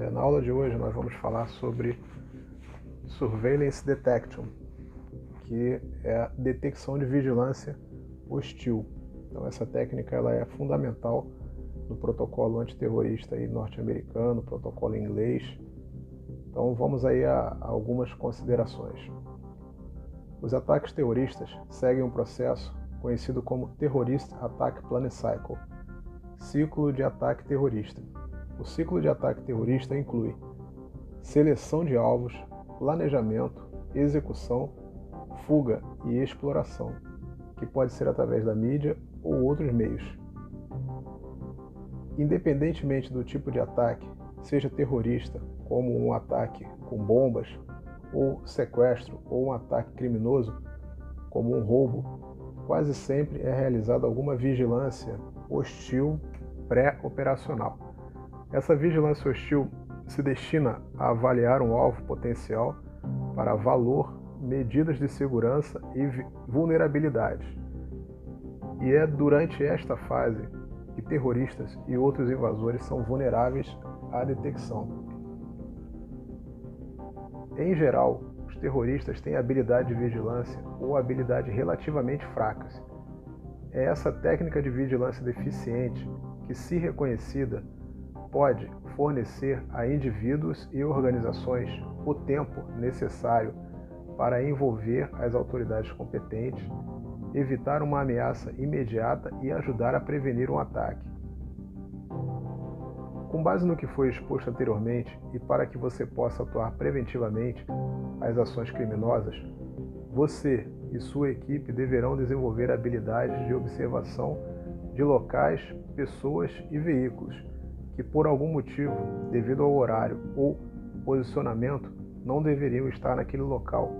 É, na aula de hoje nós vamos falar sobre Surveillance Detection, que é a detecção de vigilância hostil. Então essa técnica ela é fundamental no protocolo antiterrorista norte-americano, protocolo inglês. Então vamos aí a, algumas considerações. Os ataques terroristas seguem um processo conhecido como Terrorist Attack Planning Cycle, ciclo de ataque terrorista. O ciclo de ataque terrorista inclui seleção de alvos, planejamento, execução, fuga e exploração, que pode ser através da mídia ou outros meios. Independentemente do tipo de ataque, seja terrorista, como um ataque com bombas, ou sequestro, ou um ataque criminoso, como um roubo, quase sempre é realizada alguma vigilância hostil pré-operacional. Essa vigilância hostil se destina a avaliar um alvo potencial para valor, medidas de segurança e vulnerabilidades. E é durante esta fase que terroristas e outros invasores são vulneráveis à detecção. Em geral, os terroristas têm habilidade de vigilância ou habilidade relativamente fracas. É essa técnica de vigilância deficiente que, se reconhecida, pode fornecer a indivíduos e organizações o tempo necessário para envolver as autoridades competentes, evitar uma ameaça imediata e ajudar a prevenir um ataque. Com base no que foi exposto anteriormente e para que você possa atuar preventivamente às ações criminosas, você e sua equipe deverão desenvolver habilidades de observação de locais, pessoas e veículos que, por algum motivo, devido ao horário ou posicionamento, não deveriam estar naquele local,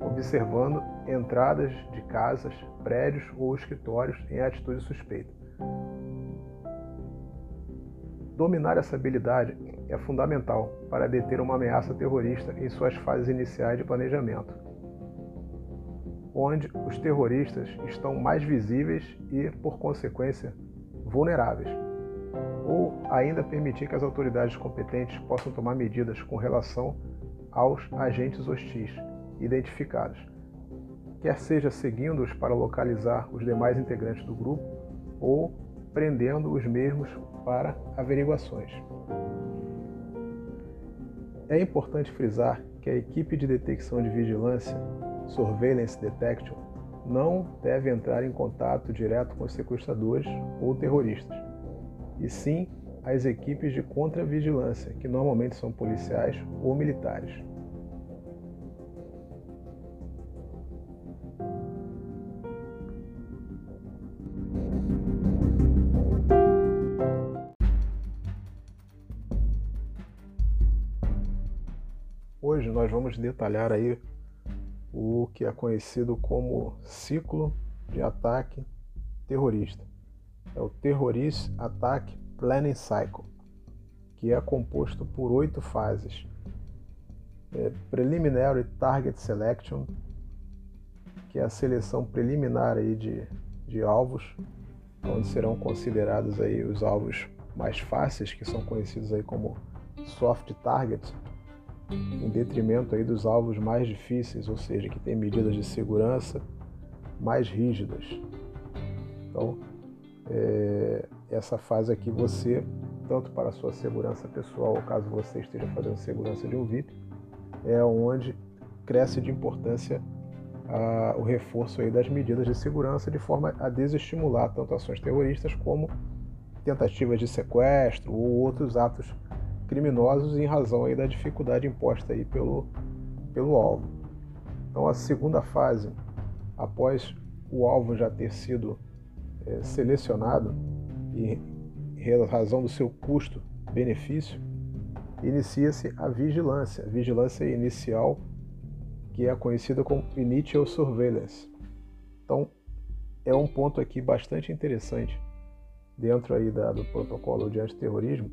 observando entradas de casas, prédios ou escritórios em atitude suspeita. Dominar essa habilidade é fundamental para deter uma ameaça terrorista em suas fases iniciais de planejamento, onde os terroristas estão mais visíveis e, por consequência, vulneráveis ainda permitir que as autoridades competentes possam tomar medidas com relação aos agentes hostis identificados, quer seja seguindo-os para localizar os demais integrantes do grupo ou prendendo os mesmos para averiguações. É importante frisar que a equipe de detecção de vigilância, Surveillance Detection, não deve entrar em contato direto com os sequestradores ou terroristas e sim as equipes de contra-vigilância, que normalmente são policiais ou militares. Hoje nós vamos detalhar aí o que é conhecido como ciclo de ataque terrorista é o Terrorist Attack Planning Cycle, que é composto por oito fases. É Preliminary Target Selection, que é a seleção preliminar aí de, de alvos, onde serão considerados aí os alvos mais fáceis, que são conhecidos aí como soft targets, em detrimento aí dos alvos mais difíceis, ou seja, que têm medidas de segurança mais rígidas. Então, é, essa fase aqui você, tanto para a sua segurança pessoal, ou caso você esteja fazendo segurança de um VIP, é onde cresce de importância a, o reforço aí das medidas de segurança de forma a desestimular tanto ações terroristas como tentativas de sequestro ou outros atos criminosos em razão aí da dificuldade imposta aí pelo, pelo alvo. Então a segunda fase, após o alvo já ter sido é, selecionado e em razão do seu custo-benefício, inicia-se a vigilância, a vigilância inicial, que é conhecida como Initial Surveillance. Então, é um ponto aqui bastante interessante dentro aí da, do protocolo de antiterrorismo,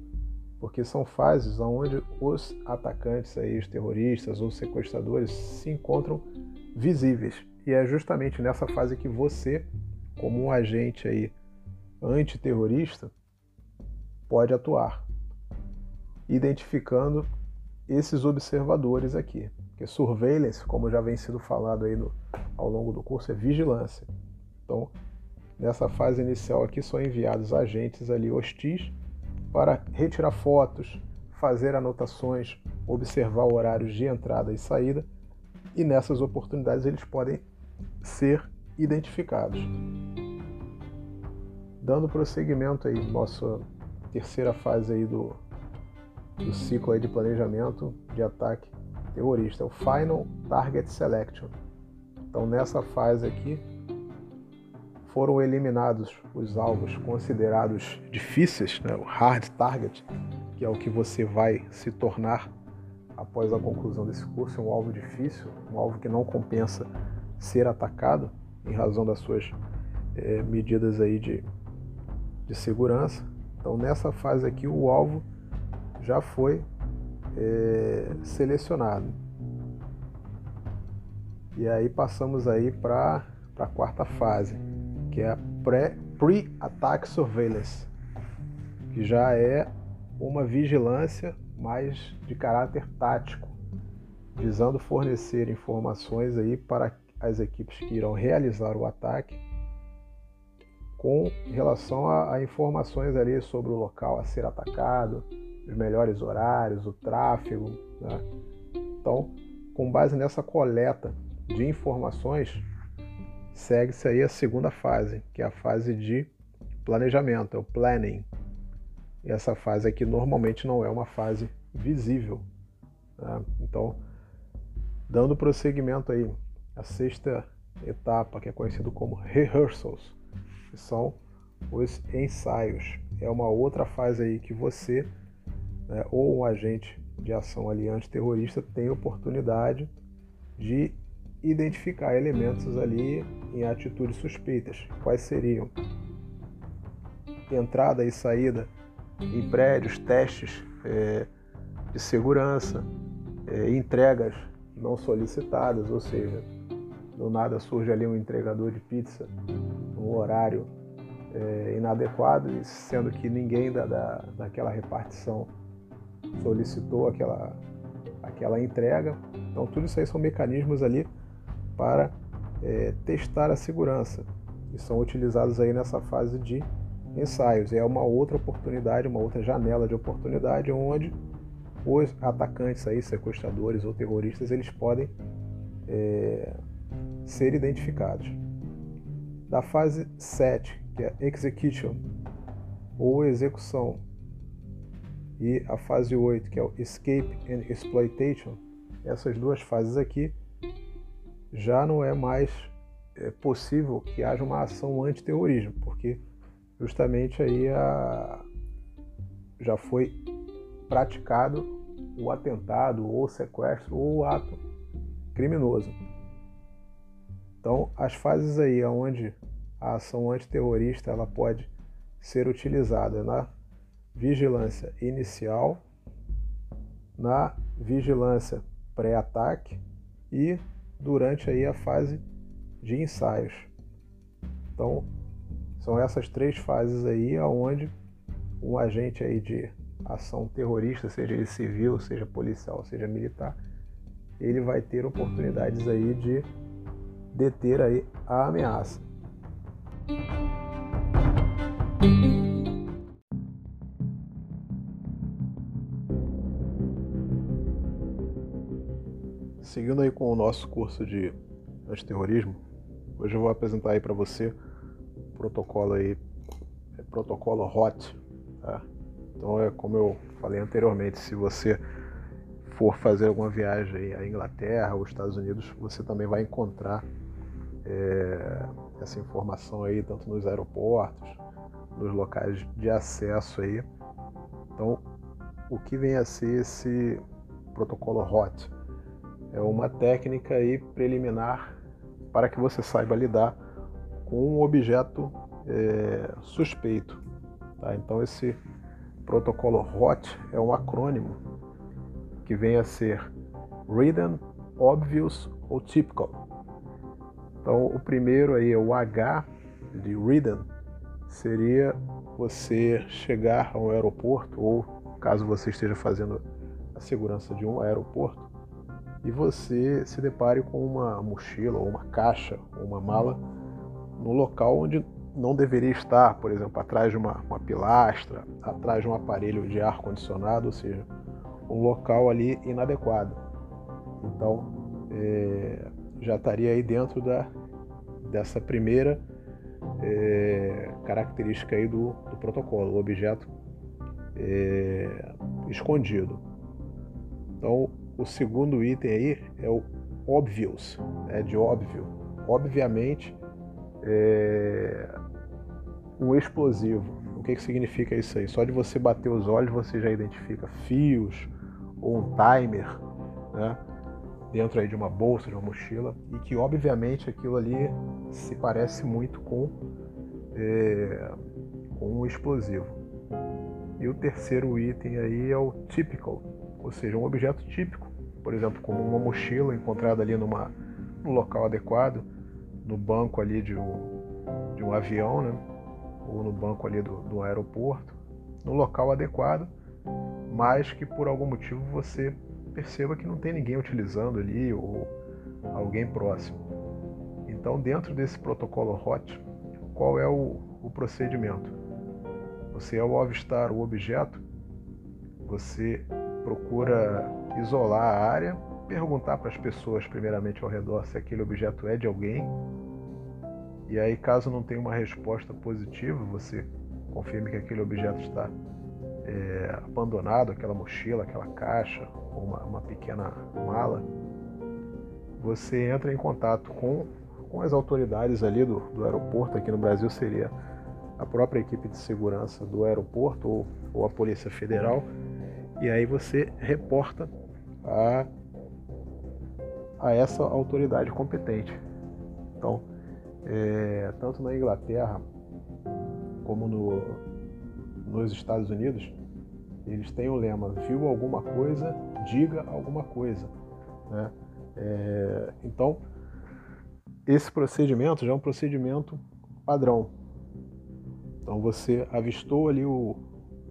porque são fases onde os atacantes, aí, os terroristas ou sequestradores se encontram visíveis. E é justamente nessa fase que você como um agente aí antiterrorista pode atuar. identificando esses observadores aqui. Porque surveillance, como já vem sido falado aí no, ao longo do curso, é vigilância. Então, nessa fase inicial aqui são enviados agentes ali hostis para retirar fotos, fazer anotações, observar horários de entrada e saída, e nessas oportunidades eles podem ser identificados. Dando prosseguimento aí, nossa terceira fase aí do, do ciclo aí de planejamento de ataque terrorista, o Final Target Selection. Então nessa fase aqui foram eliminados os alvos considerados difíceis, né, o hard target, que é o que você vai se tornar após a conclusão desse curso, um alvo difícil, um alvo que não compensa ser atacado em razão das suas é, medidas aí de, de segurança. Então nessa fase aqui o alvo já foi é, selecionado. E aí passamos aí para a quarta fase, que é a Pre-Attack Surveillance, que já é uma vigilância mais de caráter tático, visando fornecer informações aí para as equipes que irão realizar o ataque com relação a, a, informações ali sobre o local a ser atacado, os melhores horários, o tráfego. Né? Então, com base nessa coleta de informações, segue-se aí a segunda fase, que é a fase de planejamento, é o planning. E essa fase aqui normalmente não é uma fase visível. Né? Então, dando prosseguimento aí, a sexta etapa, que é conhecido como rehearsals, que são os ensaios. É uma outra fase aí que você né, ou um agente de ação ali antiterrorista tem oportunidade de identificar elementos ali em atitudes suspeitas. Quais seriam? Entrada e saída em prédios, testes é, de segurança, é, entregas não solicitadas, ou seja, do nada surge ali um entregador de pizza num horário é, inadequado, sendo que ninguém da, da, daquela repartição solicitou aquela, aquela entrega. Então, tudo isso aí são mecanismos ali para é, testar a segurança e são utilizados aí nessa fase de ensaios. É uma outra oportunidade, uma outra janela de oportunidade onde os atacantes aí, sequestradores ou terroristas, eles podem é, ser identificados. Da fase 7, que é execution ou execução, e a fase 8, que é o escape and exploitation, essas duas fases aqui já não é mais é, possível que haja uma ação antiterrorismo, porque justamente aí a, já foi praticado o atentado ou sequestro ou o ato criminoso. Então, as fases aí onde a ação antiterrorista ela pode ser utilizada na vigilância inicial, na vigilância pré-ataque e durante aí a fase de ensaios. Então, são essas três fases aí aonde um agente aí de ação terrorista, seja ele civil, seja policial, seja militar, ele vai ter oportunidades aí de deter aí a ameaça. Seguindo aí com o nosso curso de antiterrorismo, hoje eu vou apresentar aí para você o protocolo aí, é protocolo HOT, tá? Então é como eu falei anteriormente, se você for fazer alguma viagem à Inglaterra ou Estados Unidos, você também vai encontrar é, essa informação aí tanto nos aeroportos, nos locais de acesso aí. Então, o que vem a ser esse protocolo HOT? É uma técnica aí preliminar para que você saiba lidar com um objeto é, suspeito. Tá? Então, esse protocolo HOT é um acrônimo que vem a ser Written, Obvious ou Typical. Então, o primeiro aí o H de Written, seria você chegar ao aeroporto ou caso você esteja fazendo a segurança de um aeroporto e você se depare com uma mochila ou uma caixa ou uma mala no local onde não deveria estar, por exemplo, atrás de uma, uma pilastra, atrás de um aparelho de ar condicionado, ou seja, um local ali inadequado. Então, é, já estaria aí dentro da, dessa primeira é, característica aí do, do protocolo, o objeto é, escondido. Então, o segundo item aí é o obvious, é de óbvio. Obviamente, é um explosivo. O que, que significa isso aí? Só de você bater os olhos você já identifica fios ou um timer, né? Dentro aí de uma bolsa, de uma mochila, e que obviamente aquilo ali se parece muito com, é, com um explosivo. E o terceiro item aí é o typical, ou seja, um objeto típico, por exemplo, como uma mochila encontrada ali numa, num local adequado, no banco ali de um, de um avião, né? ou no banco ali do, do aeroporto, no local adequado, mas que por algum motivo você perceba que não tem ninguém utilizando ali ou alguém próximo. Então, dentro desse protocolo HOT, qual é o, o procedimento? Você, ao avistar o objeto, você procura isolar a área, perguntar para as pessoas, primeiramente ao redor, se aquele objeto é de alguém. E aí, caso não tenha uma resposta positiva, você confirme que aquele objeto está é, abandonado, aquela mochila, aquela caixa, ou uma, uma pequena mala, você entra em contato com, com as autoridades ali do, do aeroporto, aqui no Brasil seria a própria equipe de segurança do aeroporto ou, ou a Polícia Federal, e aí você reporta a, a essa autoridade competente. Então, é, tanto na Inglaterra como no, nos Estados Unidos, eles têm o lema: viu alguma coisa, diga alguma coisa. Né? É, então, esse procedimento já é um procedimento padrão. Então, você avistou ali o,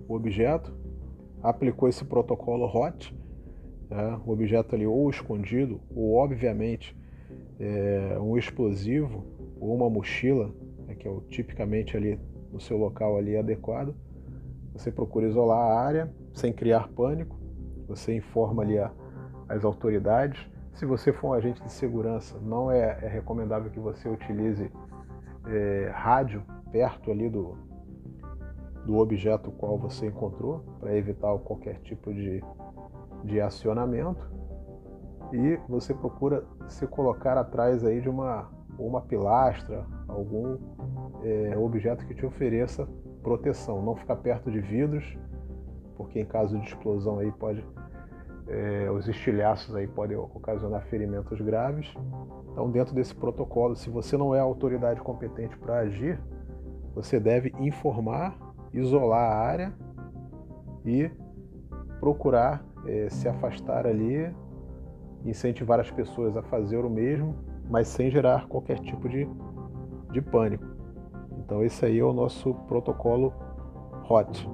o objeto, aplicou esse protocolo HOT, né? o objeto ali ou escondido, ou obviamente é, um explosivo, ou uma mochila, né? que é o, tipicamente ali no seu local ali adequado você procura isolar a área sem criar pânico. Você informa ali a, as autoridades. Se você for um agente de segurança, não é, é recomendável que você utilize é, rádio perto ali do, do objeto qual você encontrou, para evitar qualquer tipo de, de acionamento. E você procura se colocar atrás aí de uma, uma pilastra, algum é, objeto que te ofereça proteção, não ficar perto de vidros, porque em caso de explosão aí pode é, os estilhaços aí podem ocasionar ferimentos graves. Então, dentro desse protocolo, se você não é a autoridade competente para agir, você deve informar, isolar a área e procurar é, se afastar ali, incentivar as pessoas a fazer o mesmo, mas sem gerar qualquer tipo de, de pânico. Então esse aí é o nosso protocolo HOT.